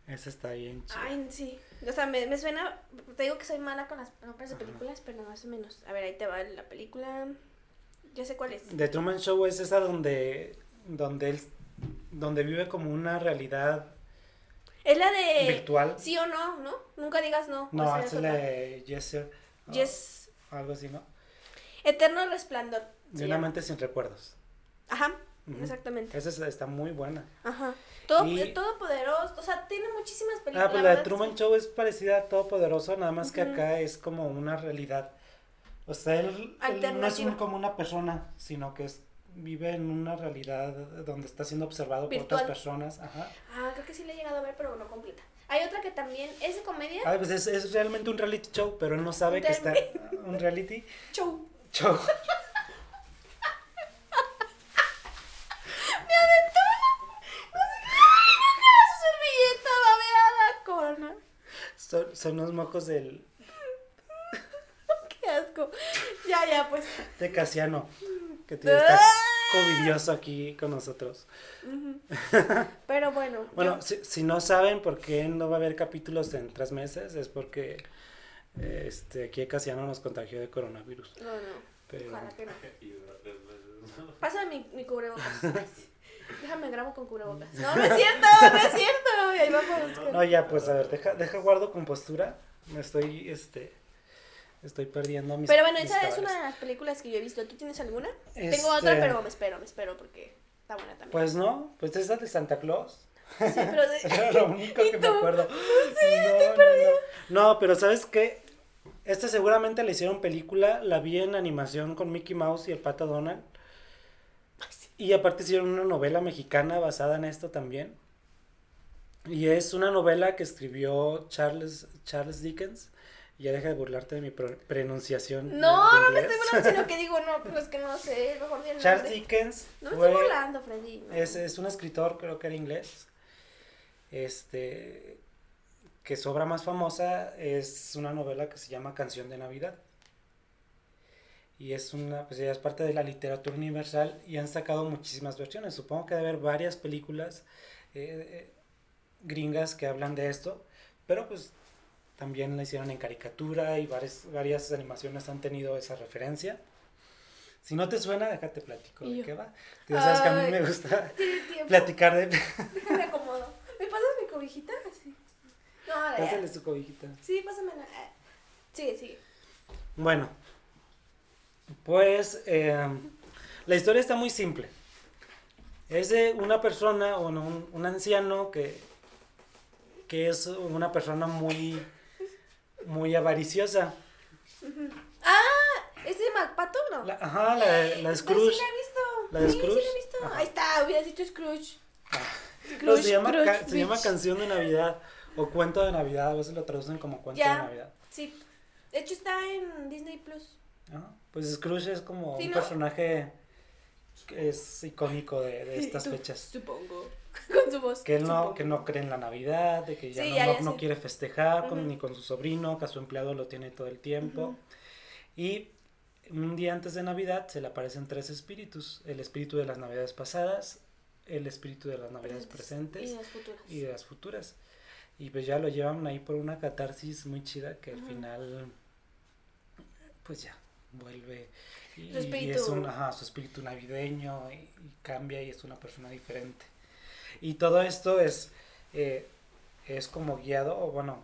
Esa está bien chida. Ay, sí. O sea, me, me suena. Te digo que soy mala con las nombres de películas, pero más o menos. A ver, ahí te va la película. Ya sé cuál es. The Truman Show es esa donde, donde él, donde vive como una realidad Es la de. virtual. Sí o no, ¿no? Nunca digas no. No, esa es la de Yes Sir. Yes. Algo así, ¿no? Eterno Resplandor. De una llama. mente sin recuerdos. Ajá, Ujú. exactamente. Esa es- está muy buena. Ajá. Todo, Y- eh, todopoderoso. O sea, tiene muchísimas películas. Ah, pues la de Truman. Show es parecida a Todopoderoso, nada más que Ujú. acá es como una realidad. O sea, él, él no es un- como una persona, sino que es, vive en una realidad donde está siendo observado por Virtual. otras personas. Ajá. Ah, creo que sí la he llegado a ver, pero no completa. Hay otra que también es de comedia. Ah, pues es, es realmente un reality show, pero él no sabe que está un reality Show. show. ¡Me aventó! No sé qué. Su servilleta babeada con. Son, son los mocos del, ¡Qué asco! Ya, ya, pues. de Casiano, que tiene, está covidioso aquí con nosotros. Pero bueno. Bueno, yo- si, si no saben por qué no va a haber capítulos en tres meses, es porque este, aquí Casiano nos contagió de coronavirus. No, no. Pero, Ojalá que no. Pásame mi, mi cubrebocas. Déjame grabo con cubrebocas. No, no es cierto, no es cierto. Y ahí vamos. no, ya, pues a ver, deja, deja guardo compostura. Me estoy, este, estoy perdiendo mis Pero bueno, mis esa es una de las películas que yo he visto. ¿Tú tienes alguna? Este, Tengo otra, pero me espero, me espero porque está buena también. Pues no, pues esa de Santa Claus. sí, pero de- Era lo único ¿Y que me acuerdo. No, no, no. No, pero ¿sabes qué? Esta seguramente le hicieron película, la vi en animación con Mickey Mouse y el Pato Donald. Y aparte hicieron una novela mexicana basada en esto también. Y es una novela que escribió Charles, Charles Dickens. Ya deja de burlarte de mi pro- pronunciación. No, no me estoy burlando, sino que digo, no, pues es que no sé, mejor di el Charles nombre. Dickens No me fue, estoy burlando, Freddy. no. es, es un escritor, creo que era inglés. Este, que su obra más famosa es una novela que se llama Canción de Navidad. Y es una, pues ya es parte de la literatura universal y han sacado muchísimas versiones. Supongo que debe haber varias películas eh, eh, gringas que hablan de esto, pero pues también la hicieron en caricatura y varias, varias animaciones han tenido esa referencia. Si no te suena, déjate platico de qué va. Ya sabes que a mí me gusta platicar de... Déjame acomodo. ¿Me pasas mi cobijita? Sí. No. Pásale su cobijita. Sí, pásamela. Ah, Sigue, sigue. Bueno, pues eh, la historia está muy simple. Es de una persona, o un, un anciano que, que es una persona muy, muy avariciosa. Ah, ¿es de MacPato no? La, ajá, la, la Scrooge. sí la he visto. ¿La de sí, Scrooge? Sí, la he visto. Ajá. Ahí está, hubieras dicho Scrooge. Pero se llama, Scrooge, ca- se llama canción de Navidad o cuento de Navidad, a veces lo traducen como cuento Ya. de Navidad. Sí. De hecho está en Disney Plus. Ajá, Pues Scrooge es como Sí, un ¿no? personaje es icónico de, de estas Tú, fechas. Supongo. Con su voz. Que él no, que no cree en la Navidad, de que ya Sí, no, ya, no- ya no quiere festejar con- ni con su sobrino, que a su empleado lo tiene todo el tiempo. Y un día antes de Navidad se le aparecen tres espíritus, el espíritu de las Navidades pasadas, el espíritu de las Navidades presentes Y las futuras. y de las futuras. Y pues ya lo llevan ahí por una catarsis muy chida que al final pues ya vuelve y, Su y es un ajá, su espíritu navideño y, y cambia y es una persona diferente. Y todo esto es eh, es como guiado o bueno,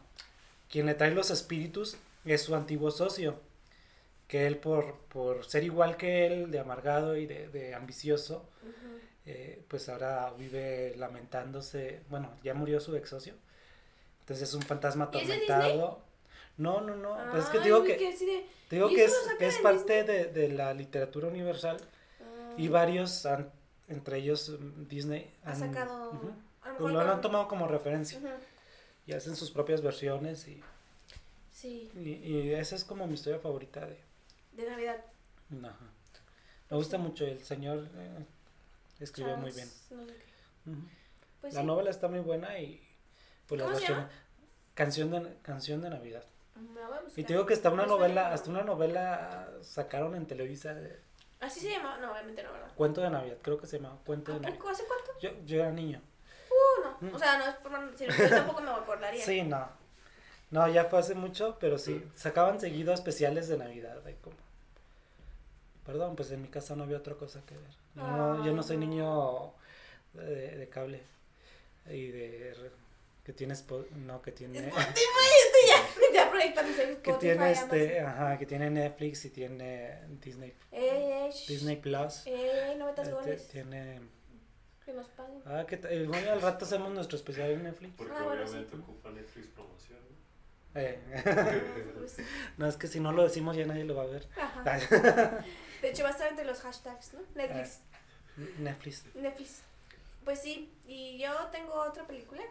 quien le trae los espíritus es su antiguo socio, que él por, por ser igual que él, de amargado y de, de ambicioso, eh, pues ahora vive lamentándose, bueno, ya murió su ex socio, entonces es un fantasma ¿Y es de atormentado. No, no, no, pues es que Ay, digo que, de- te digo ¿y que es, que es parte de, de la literatura universal Ah, y varios, han- entre ellos mm, Disney, Ha han- a lo mejor lo han tomado como referencia y hacen sus propias versiones y, Sí, y, y esa es como mi historia favorita de... de Navidad. Ajá. Me gusta mucho, el señor eh, escribe muy bien. No sé qué. Pues la sí. novela está muy buena y pues las ¿Cómo se versiones... Canción de, canción de Navidad. Y te digo que hasta una suena novela, hasta una novela sacaron en Televisa de Así se llama. No, obviamente no, ¿verdad? Cuento de Navidad, creo que se llama Cuento de ¿A Navidad. ¿Hace cuánto? Yo, yo era niño. Uh, no. Mm. O sea, no es por no decir, yo tampoco me acordaría. Sí, no. No, ya fue hace mucho, pero sí, sacaban seguido especiales de Navidad. de como... Perdón, pues en mi casa no había otra cosa que ver. Yo no, yo no soy Ah, no. niño de, de cable y de que tiene no que tiene Spotify, ya, ya Spotify. que tiene este Amazon. ajá que tiene Netflix y tiene Disney Ey, ey, shh. Disney Plus Ey, no metas eh, goles. tiene Que nos paguen. ah que t- eh, bueno, al rato hacemos nuestro especial en Netflix Porque Ah, bueno, obviamente sí. ocupa Netflix promoción, ¿no? Eh, no es que si no lo decimos ya nadie lo va a ver Ajá. De hecho, va a estar entre los hashtags, ¿no? Netflix. Netflix Netflix. Pues sí, y yo tengo otra película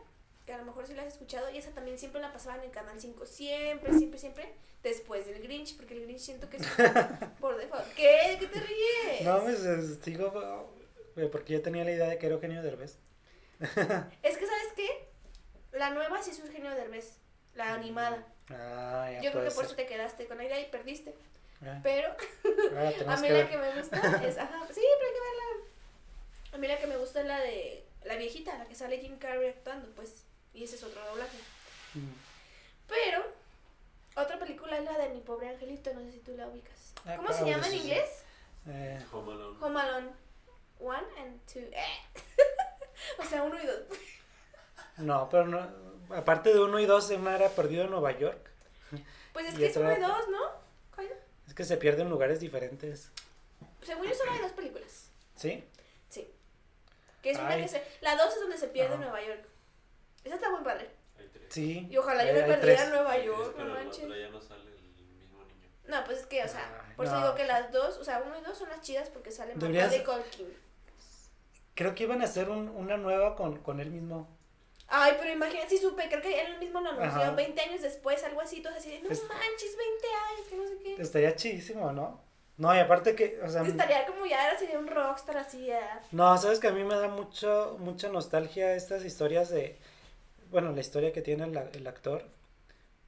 que a lo mejor sí la has escuchado y esa también siempre la pasaba en el canal 5, siempre, siempre, siempre, después del Grinch, porque el Grinch siento que es por default. ¿Qué? ¿Qué te ríes? no pues sigo eh, porque yo tenía la idea de que era Eugenio Derbez Es que, ¿sabes qué? La nueva sí es un genio de Derbez, la animada. ah ya Yo creo que por eso te quedaste con la idea y perdiste. Ah, Pero a mí que la que me gusta es, ajá, sí, pero hay que verla. A mí la que me gusta es la de la viejita, la que sale Jim Carrey actuando, pues, y ese es otro doblaje. Mm. Pero otra película es la de Mi pobre angelito, no sé si tú la ubicas. Ah, ¿Cómo se llama en inglés? Eh, Home Alone. Home Alone 1 and 2. o sea, uno y dos. no pero no aparte de uno y dos una era perdido en Nueva York Pues es Y que es uno y dos, ¿no? Es que se pierde en lugares diferentes Según yo solo hay dos películas. sí Sí. Que es una que se... La dos es donde se pierde Ajá. Nueva York. Esa está muy padre. Hay tres. sí Y ojalá yo me perdiera en Nueva York, no la manches. otra ya no sale el mismo niño. No, pues es que, o sea, Ay, por eso no. digo que las dos, o sea, uno y dos son las chidas porque salen Deberías- de Culkin. creo que iban a hacer un- una nueva con, con él mismo Ay, pero imagínate, sí supe, creo que él mismo lo anunció Ajá. 20 años después, algo así, todos así de, no Es- manches, 20 años, que no sé qué. estaría chidísimo no no y aparte que o sea Estaría como ya, sería un rockstar así, ya. No, sabes que a mí me da mucho, mucha nostalgia estas historias de, bueno, la historia que tiene el, actor,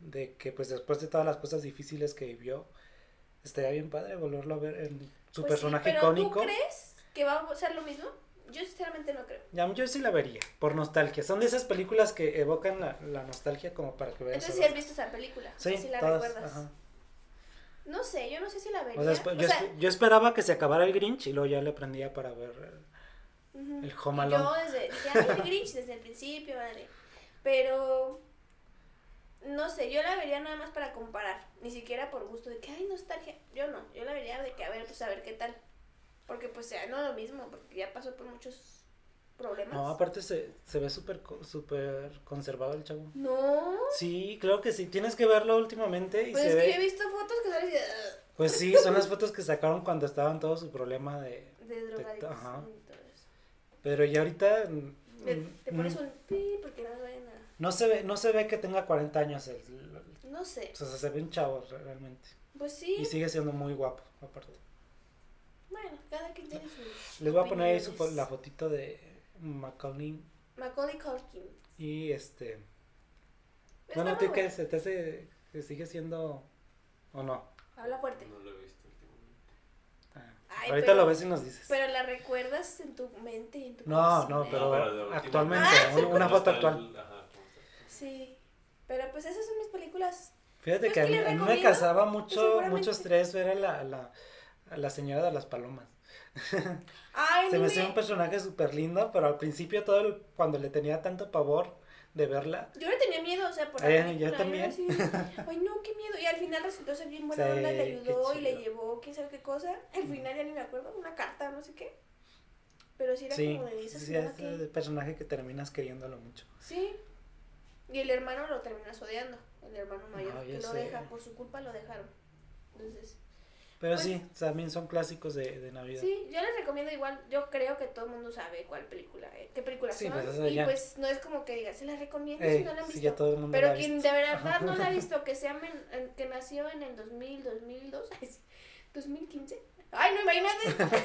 de que pues después de todas las cosas difíciles que vivió, estaría bien padre volverlo a ver en su Pues sí, personaje pero icónico. ¿Tú crees que va a ser lo mismo? Yo sinceramente no creo. Ya, yo sí la vería, por nostalgia. Son de esas películas que evocan la, la nostalgia como para que veas. Entonces, si algo. has visto esa película, o Sí, sea, si la todas, recuerdas. ajá. No sé, yo no sé si la vería. O sea, O yo, sea, espe- yo esperaba que se acabara el Grinch y luego ya le prendía para ver el Home Y Alone. Yo desde, dije, ay, el Grinch desde el principio, madre. Pero, no sé, yo la vería nada más para comparar. Ni siquiera por gusto de que, ay, nostalgia. Yo no, yo la vería de que, a ver, pues a ver qué tal. Porque pues ya no lo mismo, porque ya pasó por muchos problemas. No, aparte se, se ve súper súper conservado el chavo. No, Sí, creo que sí. Tienes que verlo últimamente y pues se es ve. que he visto fotos que salen Pues sí, son las fotos que sacaron cuando estaba en todo su problema de... de drogadictos ajá. y todo eso. Pero ya ahorita... mm, Te mm, pones un pi porque no vayan a... No se ve, no se ve que tenga 40 años. el- el- No sé. o sea, se ve un chavo re- realmente. Pues sí. Y sigue siendo muy guapo, aparte. Bueno, cada quien tiene sus. Les voy a poner ahí su la fotito de Macaulay Macaulay Culkin. y este... Está Bueno, ¿tú qué? ¿Se te hace que sigue siendo o no? Habla fuerte. No lo he visto últimamente. Ah, Ay, Ahorita pero- lo ves y nos dices. Pero la recuerdas en tu mente y en tu No, corazón, no, pero actualmente, Ah, un- una ¿Cómo foto actual. el- ajá. Sí. Pero pues esas son mis películas. Fíjate Pues que a mí, le a mí me causaba mucho, seguramente. mucho estrés ver a la, a la, a la señora de las palomas. Ay, Se me me... hacía un personaje súper lindo, pero al principio todo el- cuando le tenía tanto pavor de verla, Yo le tenía miedo, o sea, por Eh, película, yo también. así, Ay, no, qué miedo. Y al final resultó ser bien buena Sí, onda, le ayudó y le llevó quién sabe qué cosa. Al final ya ni me acuerdo, una carta, no sé qué. Pero sí era sí, como de esa sí, es que... el personaje que terminas queriéndolo mucho. Sí. Y el hermano lo terminas odiando, el hermano mayor, No, que lo sé. deja, por su culpa lo dejaron. Entonces, Pero Pues- sí, también son clásicos de, de Navidad. sí, yo les recomiendo igual, yo creo que todo el mundo sabe cuál película, eh, qué películas Sí, son. pues y ya. pues no es como que diga, se las recomiendo Eh, si no la han sí, visto. ya todo el mundo Pero la quien visto. de verdad no la ha visto, que sea men- en- que nació en el 2000, 2002, ay, sí, 2015. Ay, no, imagínate.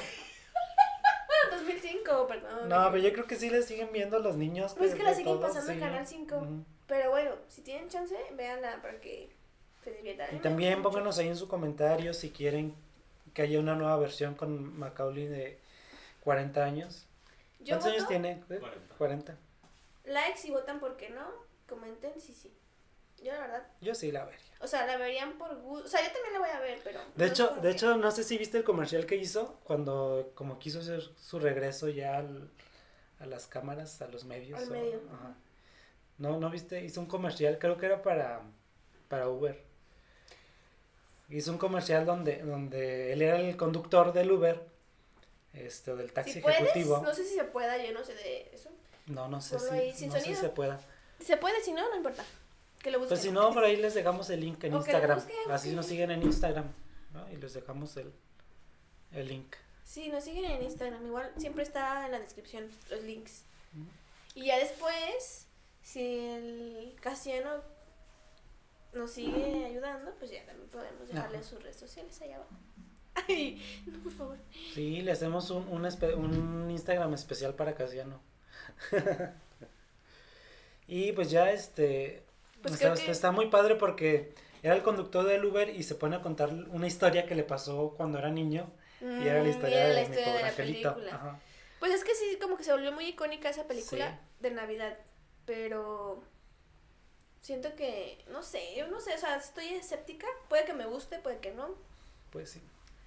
2005, perdón. No, pero yo creo que sí le siguen viendo los niños. Pues es que la siguen todos, pasando en sí. Canal 5. Ujú. Pero bueno, si tienen chance, véanla para que se diviertan. A Y también pónganos ahí en su comentario si quieren que haya una nueva versión con Macaulay de 40 años. Yo ¿Cuántos años tiene? ¿Eh? 40. 40. likes y votan por qué no. Comenten si sí. Yo la verdad, Yo sí la vería. o sea, la verían por gusto. O sea, yo también la voy a ver, pero. De no hecho, de hecho, no sé si viste el comercial que hizo cuando como quiso hacer su regreso ya al- a las cámaras, a los medios. Al o- medio. ajá. No, no viste, hizo un comercial, creo que era para, para Uber. Hizo un comercial donde, donde él era el conductor del Uber, este, del taxi Si puedes, ejecutivo. no sé si se pueda, yo no sé de eso. No, no sé si, no sé si sonido. se pueda. Se puede, si no, no importa. Que lo busquen. Pues si no, por ahí les dejamos el link en Instagram. busquen, Así sí. nos siguen en Instagram, ¿no? Y les dejamos el, el link. Sí, nos siguen en Instagram. Igual siempre está en la descripción los links. Y ya después, si el Casiano nos sigue ayudando, pues ya también podemos dejarle Ajá. sus redes sociales allá abajo. Ay, no, por favor. Sí, le hacemos un, un Instagram especial para Casiano. y pues ya este... Pues o sea, que- Está muy padre porque era el conductor del Uber y se pone a contar una historia que le pasó cuando era niño. Y era la Mm, historia de, la historia de la angelito. película. Ajá. Pues es que sí, como que se volvió muy icónica esa película Sí. de Navidad. Pero siento que, no sé, yo no sé, o sea, estoy escéptica. Puede que me guste, puede que no. Pues sí.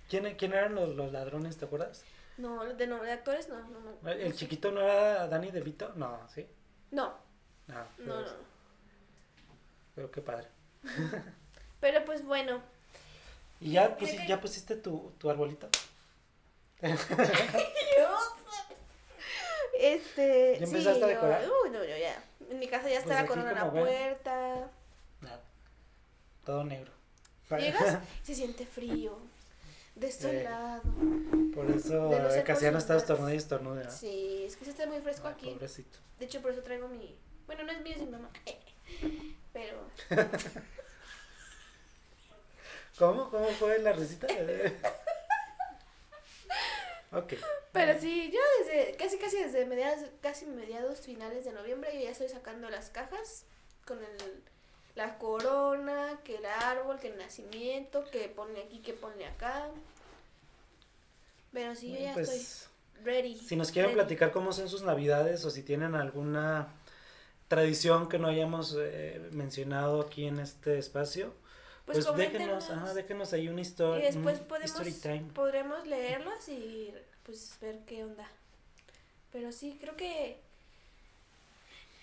¿Quién, quién eran los, los ladrones, te acuerdas? No, de, no, de actores no, no, no. ¿El no chiquito no era Danny DeVito? No, ¿sí? No, Ah, no, pero, no. Pero qué padre. Pero pues bueno, ¿Y ya, que- ya pusiste tu, tu arbolito? Este. ¿Ya empezaste sí, a decorar? Yo, uy, no, yo ya. En mi casa ya está Pues la corona en la puerta. Nada. Todo negro. Llegas, se siente frío, desolado. Por eso De no ser por Casiano sus está gatos. estornuda y estornuda. Sí, es que se está muy fresco Ay, aquí. pobrecito. De hecho, por eso traigo mi. Bueno, no es mío, es de mi mamá. Pero. ¿Cómo? ¿Cómo fue la recita? ok. Pero sí, yo desde. Casi, casi desde mediados. Casi mediados finales de noviembre, yo ya estoy sacando las cajas con el. La corona, que el árbol, que el nacimiento, que pone aquí, que pone acá. Pero sí, yo ya pues, estoy ready. si nos quieren ready. platicar cómo son sus navidades o si tienen alguna tradición que no hayamos eh, mencionado aquí en este espacio, Pues, pues, déjenos, ajá, déjenos ahí una Y historia. después podemos, Story time. podremos leerlas y pues ver qué onda. Pero sí, creo que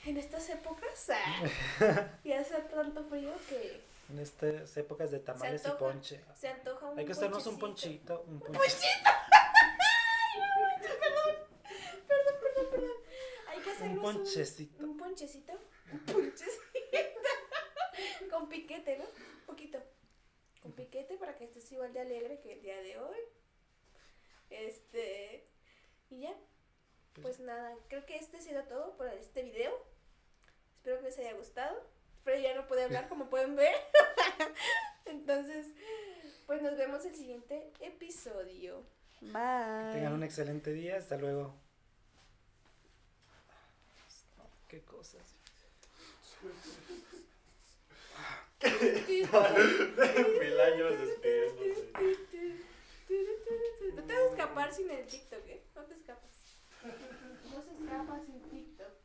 en estas épocas ah, y hace tanto frío que En estas épocas de tamales y ponche. se antoja un Hay que hacernos un ponchito. Un ponchito. Perdón, perdón, perdón. Hay que hacernos Un ponchecito. Un, ponchecito. Un ponchecito. Con piquete, ¿no? Un poquito. Con piquete para que estés igual de alegre que el día de hoy. Este. Y ya. Pues nada, creo que este ha sido todo por este video. Espero que les haya gustado. Pero ya no puede hablar como pueden ver. Entonces, pues nos vemos el siguiente episodio. Bye. Tengan un excelente día. Hasta luego. Qué cosas. Mil años despidiéndose. No te vas a escapar sin el TikTok, ¿eh? No te escapas. No se escapa sin TikTok.